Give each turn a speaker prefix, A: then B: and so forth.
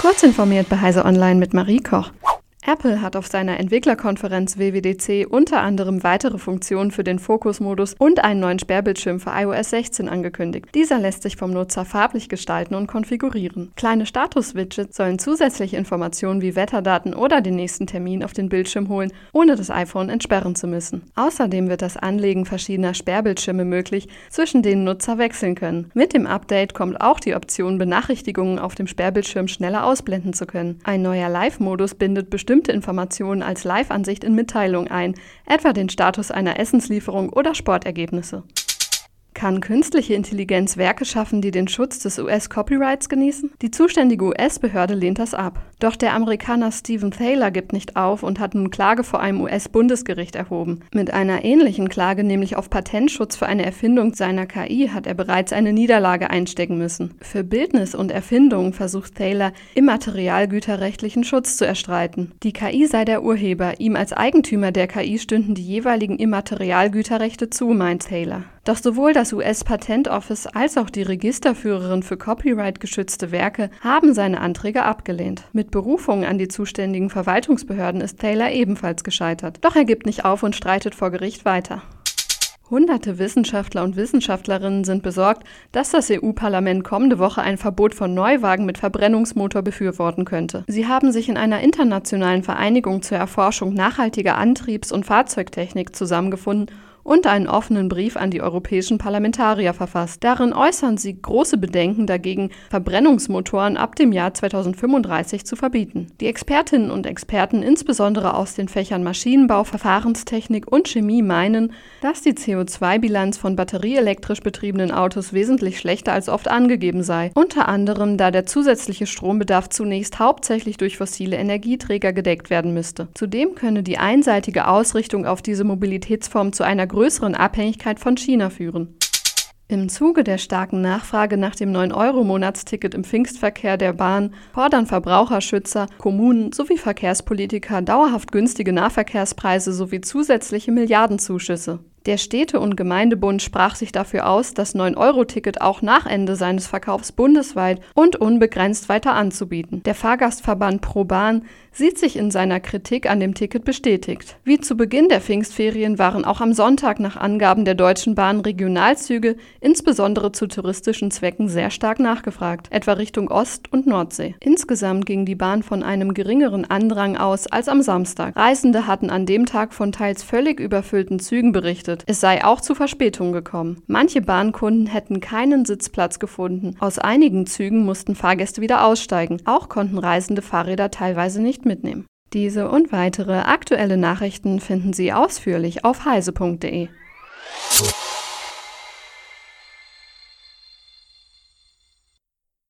A: Kurz informiert bei Heise Online mit Marie Koch. Apple hat auf seiner Entwicklerkonferenz WWDC unter anderem weitere Funktionen für den Fokusmodus und einen neuen Sperrbildschirm für iOS 16 angekündigt. Dieser lässt sich vom Nutzer farblich gestalten und konfigurieren. Kleine Status-Widgets sollen zusätzliche Informationen wie Wetterdaten oder den nächsten Termin auf den Bildschirm holen, ohne das iPhone entsperren zu müssen. Außerdem wird das Anlegen verschiedener Sperrbildschirme möglich, zwischen denen Nutzer wechseln können. Mit dem Update kommt auch die Option, Benachrichtigungen auf dem Sperrbildschirm schneller ausblenden zu können. Ein neuer Live-Modus bindet bestimmte bestimmte Informationen als Live-Ansicht in Mitteilungen ein, etwa den Status einer Essenslieferung oder Sportergebnisse. Kann künstliche Intelligenz Werke schaffen, die den Schutz des US-Copyrights genießen? Die zuständige US-Behörde lehnt das ab. Doch der Amerikaner Stephen Thaler gibt nicht auf und hat nun Klage vor einem US-Bundesgericht erhoben. Mit einer ähnlichen Klage, nämlich auf Patentschutz für eine Erfindung seiner KI, hat er bereits eine Niederlage einstecken müssen. Für Bildnis und Erfindung versucht Thaler, immaterialgüterrechtlichen Schutz zu erstreiten. Die KI sei der Urheber, ihm als Eigentümer der KI stünden die jeweiligen Immaterialgüterrechte zu, meint Thaler. Doch sowohl das US-Patent Office als auch die Registerführerin für copyright-geschützte Werke haben seine Anträge abgelehnt. Mit Berufung an die zuständigen Verwaltungsbehörden ist Taylor ebenfalls gescheitert. Doch er gibt nicht auf und streitet vor Gericht weiter. Hunderte Wissenschaftler und Wissenschaftlerinnen sind besorgt, dass das EU-Parlament kommende Woche ein Verbot von Neuwagen mit Verbrennungsmotor befürworten könnte. Sie haben sich in einer internationalen Vereinigung zur Erforschung nachhaltiger Antriebs- und Fahrzeugtechnik zusammengefunden und einen offenen Brief an die europäischen Parlamentarier verfasst. Darin äußern sie große Bedenken dagegen, Verbrennungsmotoren ab dem Jahr 2035 zu verbieten. Die Expertinnen und Experten, insbesondere aus den Fächern Maschinenbau, Verfahrenstechnik und Chemie, meinen, dass die CO2-Bilanz von batterieelektrisch betriebenen Autos wesentlich schlechter als oft angegeben sei, unter anderem da der zusätzliche Strombedarf zunächst hauptsächlich durch fossile Energieträger gedeckt werden müsste. Zudem könne die einseitige Ausrichtung auf diese Mobilitätsform zu einer größeren Abhängigkeit von China führen. Im Zuge der starken Nachfrage nach dem 9-Euro-Monatsticket im Pfingstverkehr der Bahn fordern Verbraucherschützer, Kommunen sowie Verkehrspolitiker dauerhaft günstige Nahverkehrspreise sowie zusätzliche Milliardenzuschüsse. Der Städte- und Gemeindebund sprach sich dafür aus, das 9-Euro-Ticket auch nach Ende seines Verkaufs bundesweit und unbegrenzt weiter anzubieten. Der Fahrgastverband ProBahn sieht sich in seiner Kritik an dem Ticket bestätigt. Wie zu Beginn der Pfingstferien waren auch am Sonntag nach Angaben der Deutschen Bahn Regionalzüge, insbesondere zu touristischen Zwecken, sehr stark nachgefragt, etwa Richtung Ost- und Nordsee. Insgesamt ging die Bahn von einem geringeren Andrang aus als am Samstag. Reisende hatten an dem Tag von teils völlig überfüllten Zügen berichtet berichtet, es sei auch zu Verspätungen gekommen. Manche Bahnkunden hätten keinen Sitzplatz gefunden. Aus einigen Zügen mussten Fahrgäste wieder aussteigen. Auch konnten Reisende Fahrräder teilweise nicht mitnehmen. Diese und weitere aktuelle Nachrichten finden Sie ausführlich auf heise.de.